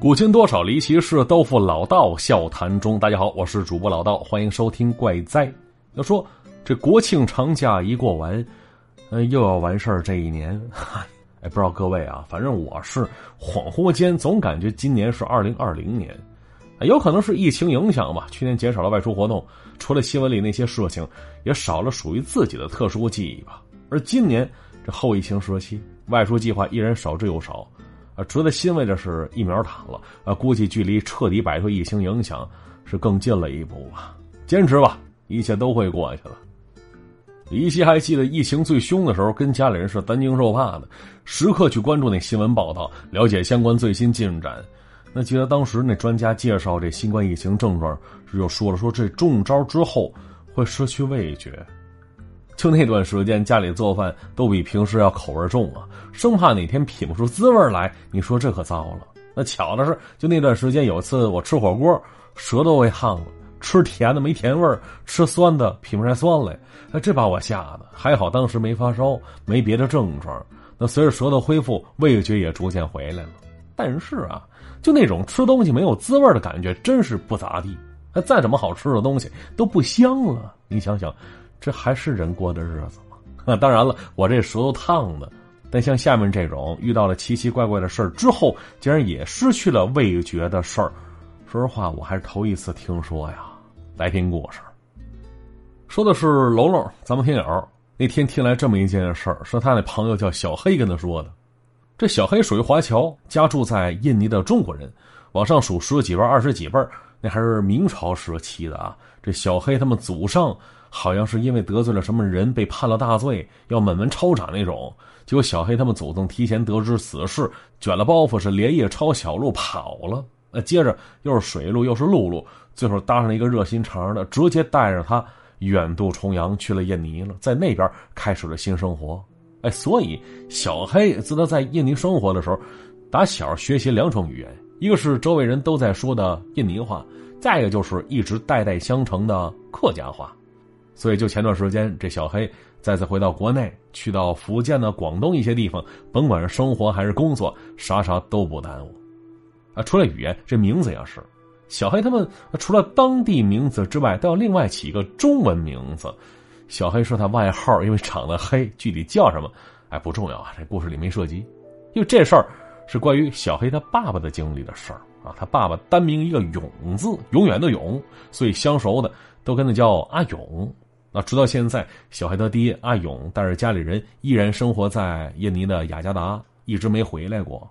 古今多少离奇事，都付老道笑谈中。大家好，我是主播老道，欢迎收听《怪哉》。要说这国庆长假一过完，嗯，又要完事儿这一年。哎，不知道各位啊，反正我是恍惚间总感觉今年是二零二零年。有可能是疫情影响吧，去年减少了外出活动，除了新闻里那些事情，也少了属于自己的特殊记忆吧。而今年这后疫情时期，外出计划依然少之又少。啊，值得欣慰的是疫苗打了，啊，估计距离彻底摆脱疫情影响是更近了一步吧。坚持吧，一切都会过去的。依稀还记得疫情最凶的时候，跟家里人是担惊受怕的，时刻去关注那新闻报道，了解相关最新进展。那记得当时那专家介绍这新冠疫情症状，就说了说这中招之后会失去味觉。就那段时间，家里做饭都比平时要口味重啊，生怕哪天品不出滋味来。你说这可糟了。那巧的是，就那段时间有次我吃火锅，舌头被烫了，吃甜的没甜味吃酸的品不出来酸来。哎，这把我吓的。还好当时没发烧，没别的症状。那随着舌头恢复，味觉也逐渐回来了。但是啊，就那种吃东西没有滋味的感觉，真是不咋地。那再怎么好吃的东西都不香了。你想想。这还是人过的日子吗？当然了，我这舌头烫的。但像下面这种遇到了奇奇怪怪的事儿之后，竟然也失去了味觉的事儿，说实话，我还是头一次听说呀。来听故事，说的是龙龙，咱们听友那天听来这么一件事儿，说他那朋友叫小黑跟他说的。这小黑属于华侨，家住在印尼的中国人，往上数十几辈、二十几辈，那还是明朝时期的啊。这小黑他们祖上。好像是因为得罪了什么人，被判了大罪，要满门抄斩那种。结果小黑他们祖宗提前得知此事，卷了包袱是连夜抄小路跑了。呃，接着又是水路又是陆路，最后搭上一个热心肠的，直接带着他远渡重洋去了印尼了，在那边开始了新生活。哎，所以小黑自他在印尼生活的时候，打小学习两种语言，一个是周围人都在说的印尼话，再一个就是一直代代相承的客家话。所以，就前段时间，这小黑再次回到国内，去到福建的广东一些地方，甭管是生活还是工作，啥啥都不耽误。啊，除了语言，这名字也是。小黑他们除了当地名字之外，都要另外起一个中文名字。小黑说他外号，因为长得黑，具体叫什么，哎，不重要啊。这故事里没涉及，因为这事儿是关于小黑他爸爸的经历的事儿啊。他爸爸单名一个永字，永远的永，所以相熟的都跟他叫阿永。那直到现在，小黑他爹阿勇带着家里人依然生活在印尼的雅加达，一直没回来过。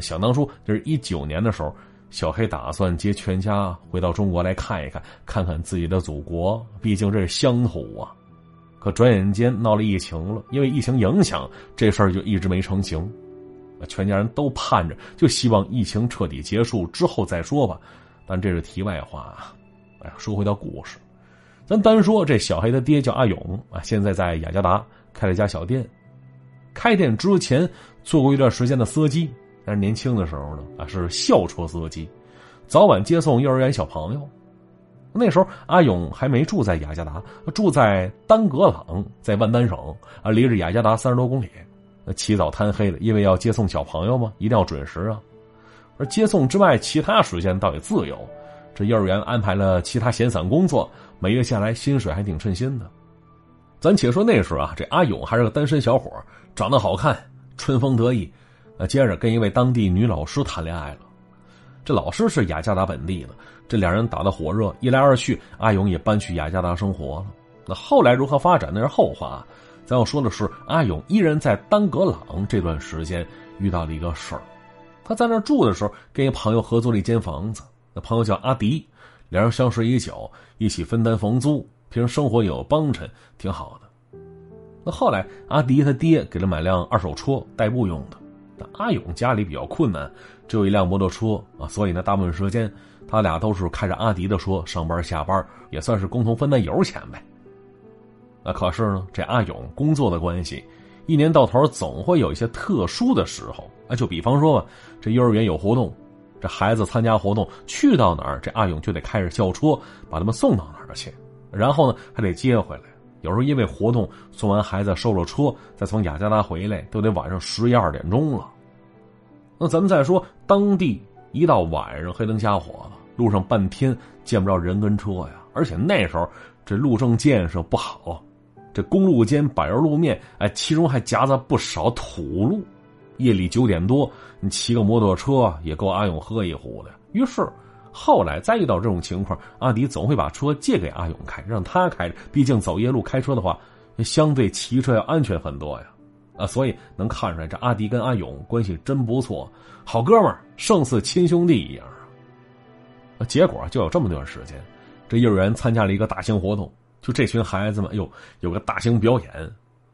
想当初就是一九年的时候，小黑打算接全家回到中国来看一看，看看自己的祖国，毕竟这是乡土啊。可转眼间闹了疫情了，因为疫情影响，这事儿就一直没成型。全家人都盼着，就希望疫情彻底结束之后再说吧。但这是题外话。哎，说回到故事。咱单说这小黑的爹叫阿勇啊，现在在雅加达开了一家小店。开店之前做过一段时间的司机，但是年轻的时候呢啊是校车司机，早晚接送幼儿园小朋友。那时候阿勇还没住在雅加达，住在丹格朗，在万丹省啊，离着雅加达三十多公里。起早贪黑的，因为要接送小朋友嘛，一定要准时啊。而接送之外，其他时间倒也自由。这幼儿园安排了其他闲散工作。每月下来薪水还挺称心的，咱且说那时候啊，这阿勇还是个单身小伙，长得好看，春风得意，呃，接着跟一位当地女老师谈恋爱了。这老师是雅加达本地的，这两人打得火热，一来二去，阿勇也搬去雅加达生活了。那后来如何发展那是后话，咱要说的是，阿勇依然在丹格朗这段时间遇到了一个事儿，他在那住的时候，跟一朋友合租了一间房子，那朋友叫阿迪。两人相识已久，一起分担房租，平时生活有帮衬，挺好的。那后来，阿迪他爹给他买辆二手车代步用的。那阿勇家里比较困难，只有一辆摩托车啊，所以呢，大部分时间他俩都是开着阿迪的车上班下班，也算是共同分担油钱呗。那可是呢，这阿勇工作的关系，一年到头总会有一些特殊的时候啊，就比方说吧，这幼儿园有活动。这孩子参加活动，去到哪儿，这阿勇就得开着校车把他们送到哪儿去，然后呢还得接回来。有时候因为活动送完孩子，收了车，再从雅加达回来，都得晚上十一二点钟了。那咱们再说当地一到晚上黑灯瞎火的，路上半天见不着人跟车呀。而且那时候这路政建设不好，这公路间柏油路面，哎，其中还夹杂不少土路。夜里九点多，你骑个摩托车也够阿勇喝一壶的。于是，后来再遇到这种情况，阿迪总会把车借给阿勇开，让他开着。毕竟走夜路开车的话，相对骑车要安全很多呀。啊，所以能看出来，这阿迪跟阿勇关系真不错，好哥们儿，胜似亲兄弟一样啊。结果就有这么段时间，这幼儿园参加了一个大型活动，就这群孩子们，哟，有个大型表演。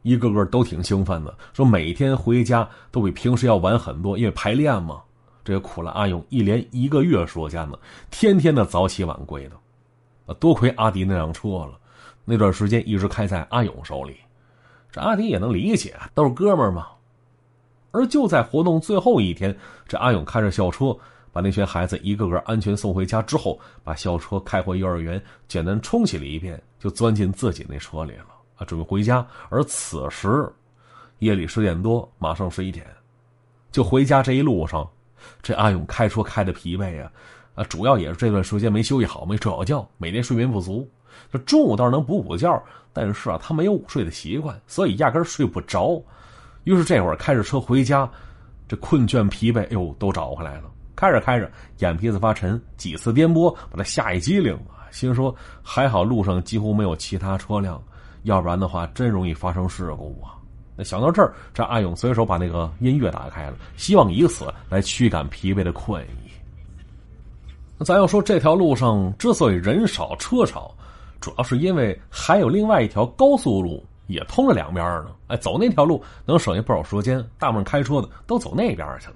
一个个都挺兴奋的，说每天回家都比平时要晚很多，因为排练嘛。这也苦了阿勇一连一个月说家呢，天天的早起晚归的。多亏阿迪那辆车了，那段时间一直开在阿勇手里。这阿迪也能理解，都是哥们儿嘛。而就在活动最后一天，这阿勇开着校车把那群孩子一个个安全送回家之后，把校车开回幼儿园，简单冲洗了一遍，就钻进自己那车里了。准备回家，而此时夜里十点多，马上十一点，就回家这一路上，这阿勇开车开的疲惫啊，啊，主要也是这段时间没休息好，没睡好觉，每天睡眠不足。这中午倒是能补补觉，但是啊，他没有午睡的习惯，所以压根睡不着。于是这会儿开着车回家，这困倦疲惫，哎呦，都找回来了。开着开着，眼皮子发沉，几次颠簸把他吓一激灵，心说还好路上几乎没有其他车辆。要不然的话，真容易发生事故啊！那想到这儿，这阿勇随手把那个音乐打开了，希望以此来驱赶疲惫的困意。那咱要说这条路上之所以人少车少，主要是因为还有另外一条高速路也通着两边呢。哎，走那条路能省下不少时间，大部分开车的都走那边去了。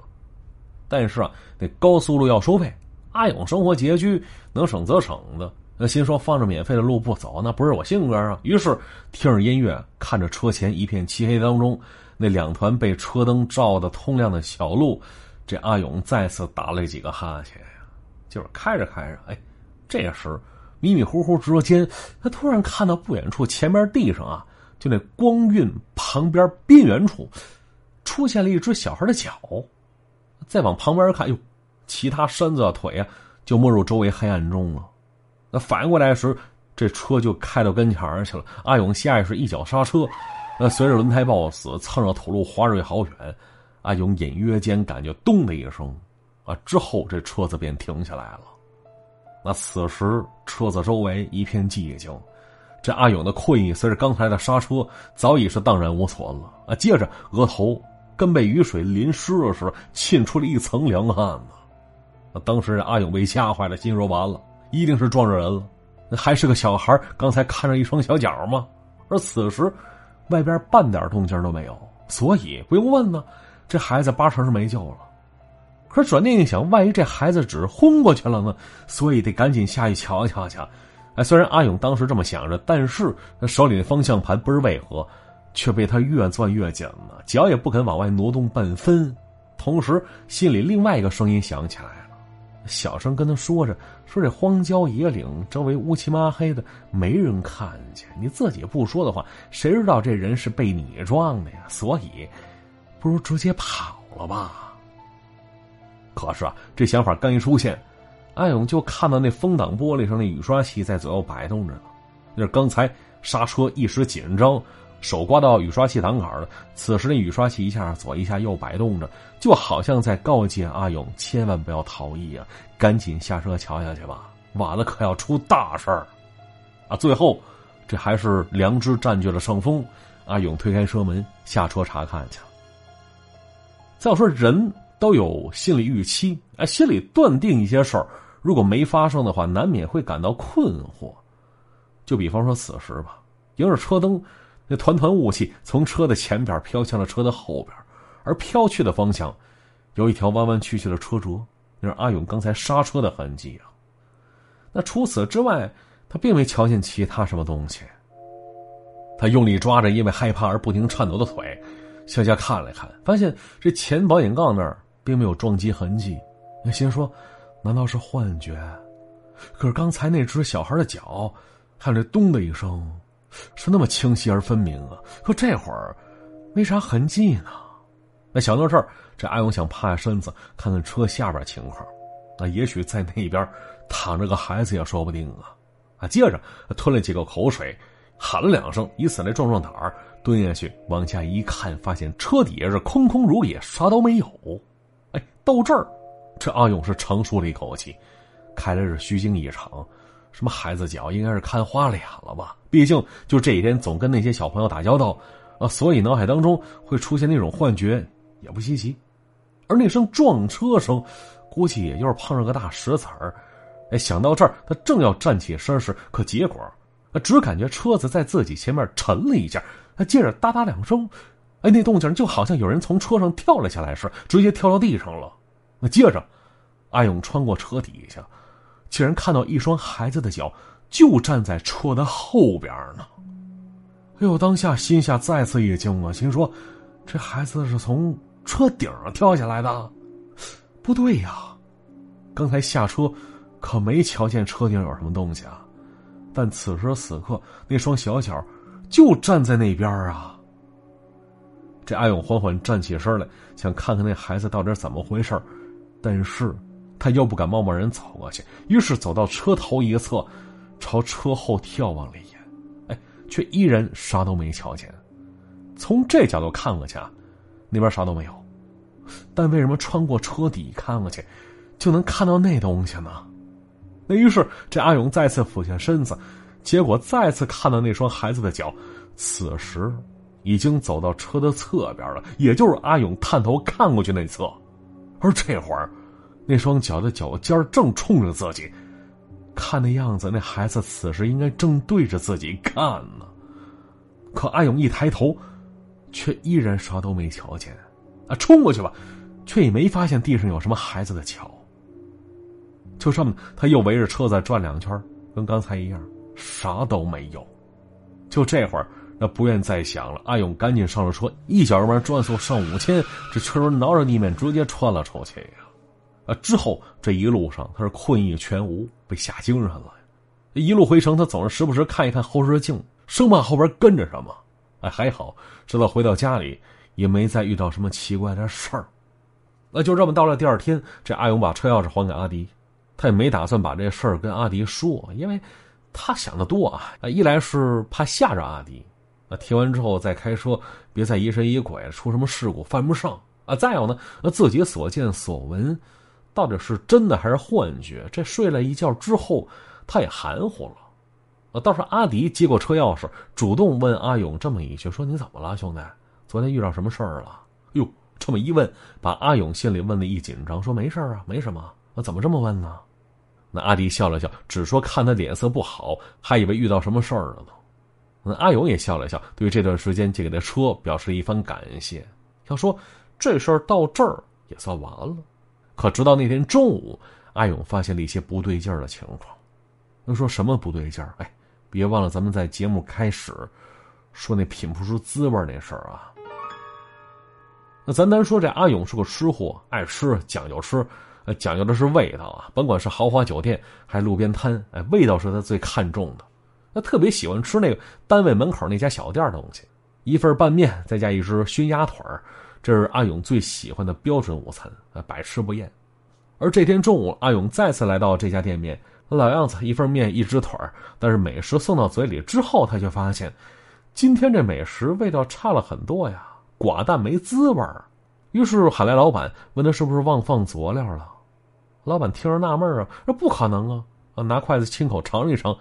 但是啊，那高速路要收费，阿勇生活拮据，能省则省的。那心说放着免费的路不走，那不是我性格啊。于是听着音乐，看着车前一片漆黑当中那两团被车灯照得通亮的小路，这阿勇再次打了几个哈欠呀。就是开着开着，哎，这时迷迷糊糊之间，他突然看到不远处前面地上啊，就那光晕旁边边缘处，出现了一只小孩的脚。再往旁边看，哟，其他身子啊腿啊就没入周围黑暗中了。那反应过来时，这车就开到跟前去了。阿勇下意识一脚刹车，那随着轮胎抱死，蹭着土路滑锐好远。阿勇隐约间感觉“咚”的一声，啊，之后这车子便停下来了。那此时车子周围一片寂静，这阿勇的困意随着刚才的刹车早已是荡然无存了。啊，接着额头跟被雨水淋湿了似的，沁出了一层凉汗呢。那当时阿勇被吓坏了，心说完了。一定是撞着人了，那还是个小孩刚才看着一双小脚吗？而此时，外边半点动静都没有，所以不用问呢，这孩子八成是没救了。可转念一想，万一这孩子只是昏过去了呢？所以得赶紧下去瞧瞧去。哎，虽然阿勇当时这么想着，但是那手里的方向盘不知为何，却被他越攥越紧了，脚也不肯往外挪动半分。同时，心里另外一个声音响起来。小声跟他说着：“说这荒郊野岭，周围乌漆麻黑的，没人看见。你自己不说的话，谁知道这人是被你撞的呀？所以，不如直接跑了吧。”可是啊，这想法刚一出现，安勇就看到那风挡玻璃上那雨刷器在左右摆动着呢。那刚才刹车一时紧张。手刮到雨刷器挡杆了，此时那雨刷器一下左一下右摆动着，就好像在告诫阿勇千万不要逃逸啊！赶紧下车瞧下去吧，晚了可要出大事儿啊！最后，这还是良知占据了上风，阿勇推开车门下车查看去了。再说人都有心理预期，哎，心里断定一些事儿，如果没发生的话，难免会感到困惑。就比方说此时吧，迎着车灯。那团团雾气从车的前边飘向了车的后边，而飘去的方向，有一条弯弯曲曲的车辙，那是阿勇刚才刹车的痕迹啊。那除此之外，他并没瞧见其他什么东西。他用力抓着因为害怕而不停颤抖的腿，向下看了看，发现这前保险杠那儿并没有撞击痕迹。那心说，难道是幻觉？可是刚才那只小孩的脚，还有这咚的一声。是那么清晰而分明啊！可这会儿没啥痕迹呢。那想到这儿，这阿勇想趴下身子看看车下边情况。那也许在那边躺着个孩子也说不定啊！啊，接着吞了几口口水，喊了两声，以此来壮壮胆儿，蹲下去往下一看，发现车底下是空空如也，啥都没有。哎，到这儿，这阿勇是长舒了一口气，看来是虚惊一场。什么孩子脚，应该是看花脸了吧？毕竟就这几天总跟那些小朋友打交道啊，所以脑海当中会出现那种幻觉也不稀奇。而那声撞车声。估计也就是碰上个大石子儿，哎，想到这儿，他正要站起身时，可结果，只感觉车子在自己前面沉了一下，他接着哒哒两声，哎，那动静就好像有人从车上跳了下来似的，直接跳到地上了。那接着，阿勇穿过车底下，竟然看到一双孩子的脚就站在车的后边呢。哎呦，当下心下再次一惊啊，心说，这孩子是从车顶上跳下来的。不对呀，刚才下车可没瞧见车顶有什么东西啊，但此时此刻那双小脚就站在那边啊。这阿勇缓缓站起身来，想看看那孩子到底怎么回事但是他又不敢贸贸然走过去，于是走到车头一侧，朝车后眺望了一眼，哎，却依然啥都没瞧见。从这角度看过去啊，那边啥都没有。但为什么穿过车底看过去，就能看到那东西呢？那于是这阿勇再次俯下身子，结果再次看到那双孩子的脚，此时已经走到车的侧边了，也就是阿勇探头看过去那侧。而这会儿，那双脚的脚尖正冲着自己，看那样子，那孩子此时应该正对着自己看呢。可阿勇一抬头，却依然啥都没瞧见。啊，冲过去吧，却也没发现地上有什么孩子的脚。就这么，他又围着车子转两圈，跟刚才一样，啥都没有。就这会儿，那不愿再想了。阿勇赶紧上了车，一脚油门转速上五千，这车轮挠着地面，直接窜了出去呀！啊之后这一路上他是困意全无，被吓精神了。一路回城，他总是时不时看一看后视镜，生怕后边跟着什么。哎，还好，直到回到家里。也没再遇到什么奇怪的事儿，那就这么到了第二天，这阿勇把车钥匙还给阿迪，他也没打算把这事儿跟阿迪说，因为他想的多啊。一来是怕吓着阿迪，那听完之后再开车，别再疑神疑鬼，出什么事故犯不上啊。再有呢，那自己所见所闻，到底是真的还是幻觉？这睡了一觉之后，他也含糊了。倒是阿迪接过车钥匙，主动问阿勇这么一句：“说你怎么了，兄弟？”昨天遇到什么事儿了？哟，这么一问，把阿勇心里问的一紧张，说没事啊，没什么。那怎么这么问呢？那阿迪笑了笑，只说看他脸色不好，还以为遇到什么事儿了呢。那阿勇也笑了笑，对这段时间借给的车表示一番感谢。要说这事儿到这儿也算完了，可直到那天中午，阿勇发现了一些不对劲儿的情况。那说什么不对劲儿？哎，别忘了咱们在节目开始说那品不出滋味那事儿啊。那咱单说这阿勇是个吃货，爱吃讲究吃，呃，讲究的是味道啊。甭管是豪华酒店还是路边摊，哎，味道是他最看重的。他特别喜欢吃那个单位门口那家小店的东西，一份拌面再加一只熏鸭腿这是阿勇最喜欢的标准午餐，啊，百吃不厌。而这天中午，阿勇再次来到这家店面，老样子，一份面一只腿但是美食送到嘴里之后，他却发现，今天这美食味道差了很多呀。寡淡没滋味，于是喊来老板，问他是不是忘放佐料了。老板听着纳闷啊，说不可能啊！啊，拿筷子亲口尝一尝，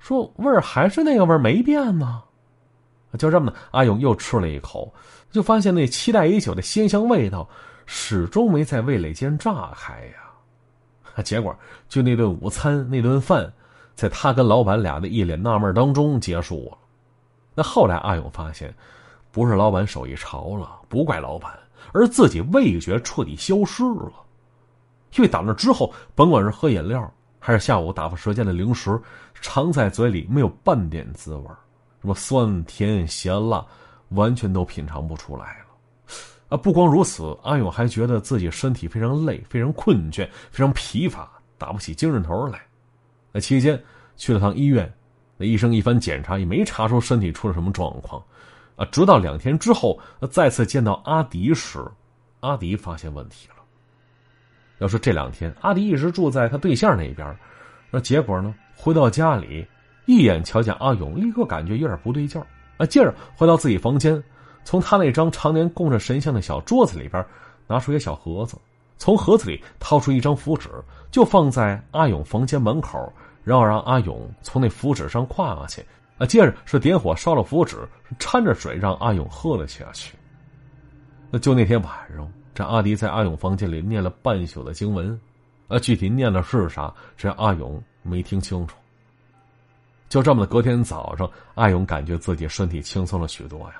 说味儿还是那个味儿，没变呢。就这么，阿勇又吃了一口，就发现那期待已久的鲜香味道始终没在味蕾间炸开呀。结果，就那顿午餐，那顿饭，在他跟老板俩的一脸纳闷当中结束了。那后来，阿勇发现。不是老板手艺潮了，不怪老板，而自己味觉彻底消失了。因为打那之后，甭管是喝饮料，还是下午打发时间的零食，尝在嘴里没有半点滋味什么酸甜咸辣，完全都品尝不出来了。啊，不光如此，阿勇还觉得自己身体非常累，非常困倦，非常疲乏，打不起精神头来。那期间去了趟医院，那医生一番检查也没查出身体出了什么状况。啊！直到两天之后，再次见到阿迪时，阿迪发现问题了。要说这两天，阿迪一直住在他对象那边，那结果呢，回到家里，一眼瞧见阿勇，立刻感觉有点不对劲儿。啊，接着回到自己房间，从他那张常年供着神像的小桌子里边拿出一个小盒子，从盒子里掏出一张符纸，就放在阿勇房间门口，然后让阿勇从那符纸上跨过去。啊，接着是点火烧了符纸，掺着水让阿勇喝了下去。那就那天晚上。这阿迪在阿勇房间里念了半宿的经文，啊，具体念的是啥，这阿勇没听清楚。就这么的，隔天早上，阿勇感觉自己身体轻松了许多呀，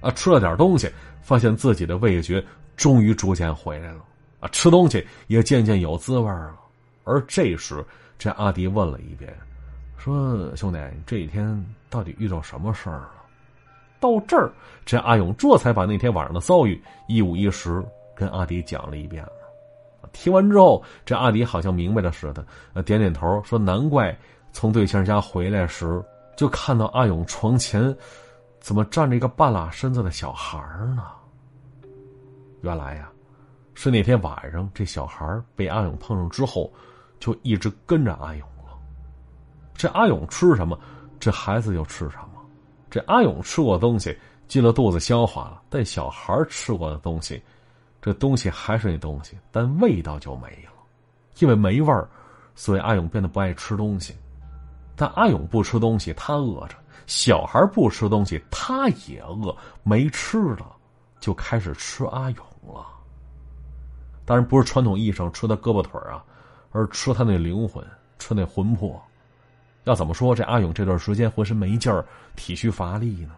啊，吃了点东西，发现自己的味觉终于逐渐回来了，啊，吃东西也渐渐有滋味了。而这时，这阿迪问了一遍，说：“兄弟，这一天到底遇到什么事儿了？”到这儿，这阿勇这才把那天晚上的遭遇一五一十。跟阿迪讲了一遍了，听完之后，这阿迪好像明白了似的，点点头说：“难怪从对象家回来时，就看到阿勇床前怎么站着一个半拉身子的小孩呢？原来呀，是那天晚上这小孩被阿勇碰上之后，就一直跟着阿勇了。这阿勇吃什么，这孩子就吃什么。这阿勇吃过东西进了肚子消化了，但小孩吃过的东西。”这东西还是那东西，但味道就没了，因为没味儿，所以阿勇变得不爱吃东西。但阿勇不吃东西，他饿着；小孩不吃东西，他也饿，没吃的就开始吃阿勇了。当然不是传统意义上吃他胳膊腿啊，而吃他那灵魂，吃那魂魄。要怎么说这阿勇这段时间浑身没劲儿，体虚乏力呢？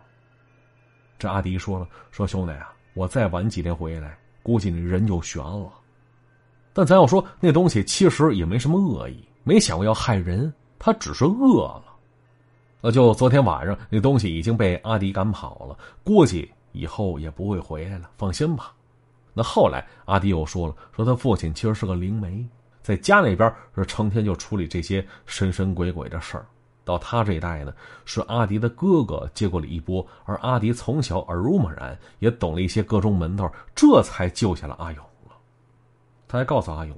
这阿迪说了：“说兄弟啊，我再晚几天回来。”估计你人就悬了，但咱要说那东西其实也没什么恶意，没想过要害人，他只是饿了。那就昨天晚上那东西已经被阿迪赶跑了，估计以后也不会回来了，放心吧。那后来阿迪又说了，说他父亲其实是个灵媒，在家那边是成天就处理这些神神鬼鬼的事儿。到他这一代呢，是阿迪的哥哥接过了一波，而阿迪从小耳濡目染，也懂了一些各种门道，这才救下了阿勇了。他还告诉阿勇，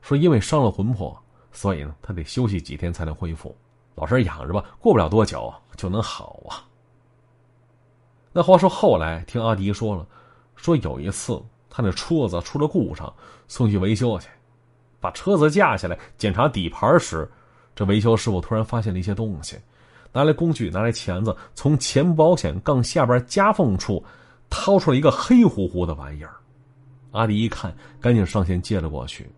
说因为伤了魂魄，所以呢，他得休息几天才能恢复，老实养着吧，过不了多久就能好啊。那话说后来听阿迪说了，说有一次他那车子出了故障，送去维修去，把车子架下来检查底盘时。这维修师傅突然发现了一些东西，拿来工具，拿来钳子，从前保险杠下边夹缝处掏出了一个黑乎乎的玩意儿。阿迪一看，赶紧上前接了过去。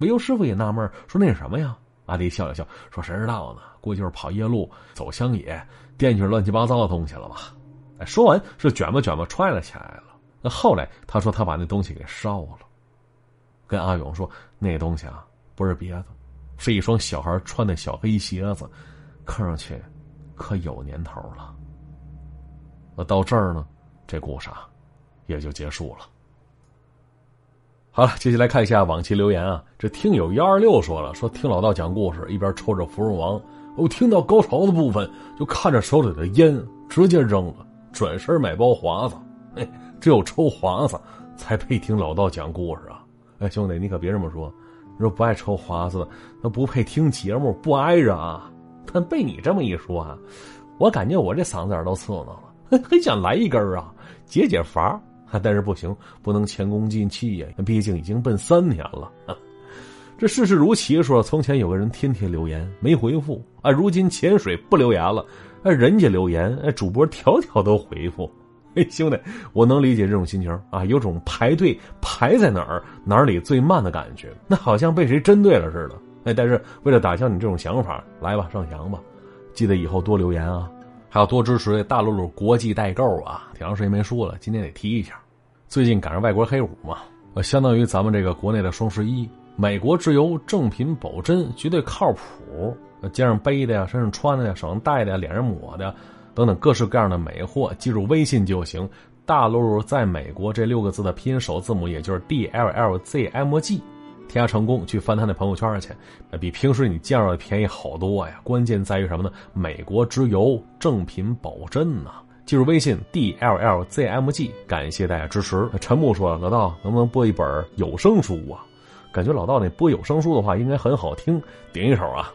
维修师傅也纳闷，说：“那是什么呀？”阿迪笑了笑，说：“谁知道呢？估计就是跑夜路、走乡野，惦记着乱七八糟的东西了吧？”哎，说完是卷吧卷吧揣了起来了。那后来他说他把那东西给烧了，跟阿勇说：“那东西啊，不是别的。”是一双小孩穿的小黑鞋子，看上去可有年头了。那到这儿呢，这故事啊也就结束了。好了，接下来看一下往期留言啊。这听友幺二六说了，说听老道讲故事，一边抽着芙蓉王，我听到高潮的部分，就看着手里的烟直接扔了，转身买包华子。哎，只有抽华子才配听老道讲故事啊！哎，兄弟，你可别这么说。说不爱抽华子，那不配听节目，不挨着啊！但被你这么一说啊，我感觉我这嗓子眼都刺挠了，很想来一根啊，解解乏。但是不行，不能前功尽弃呀，毕竟已经奔三年了。这世事如棋，说从前有个人天天留言没回复啊，如今潜水不留言了，哎，人家留言，哎，主播条条都回复。哎，兄弟，我能理解这种心情啊，有种排队排在哪儿哪里最慢的感觉，那好像被谁针对了似的。哎，但是为了打消你这种想法，来吧，上墙吧，记得以后多留言啊，还要多支持大陆陆国际代购啊。挺长时间没说了，今天得提一下。最近赶上外国黑五嘛，呃，相当于咱们这个国内的双十一，美国直邮正品保真，绝对靠谱。肩上背的呀，身上穿的呀，手上戴的呀，脸上抹的。等等各式各样的美货，记住微信就行。大陆在美国这六个字的拼音首字母，也就是 D L L Z M G。添加成功，去翻他那朋友圈去，比平时你见着的便宜好多呀。关键在于什么呢？美国直邮正品保真呐！记住微信 D L L Z M G。感谢大家支持。陈木说：“老道，能不能播一本有声书啊？感觉老道那播有声书的话应该很好听，点一首啊。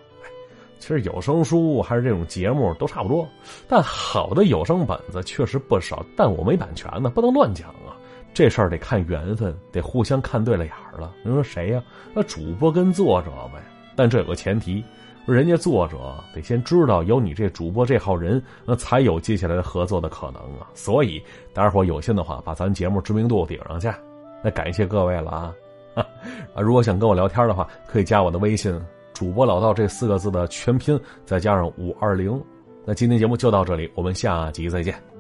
其实有声书还是这种节目都差不多，但好的有声本子确实不少，但我没版权呢，不能乱讲啊。这事儿得看缘分，得互相看对了眼儿了。你说谁呀？那主播跟作者呗。但这有个前提，人家作者得先知道有你这主播这号人，那才有接下来的合作的可能啊。所以大家伙有心的话，把咱节目知名度顶上去。那感谢各位了啊！啊，如果想跟我聊天的话，可以加我的微信。主播老道这四个字的全拼，再加上五二零。那今天节目就到这里，我们下集再见。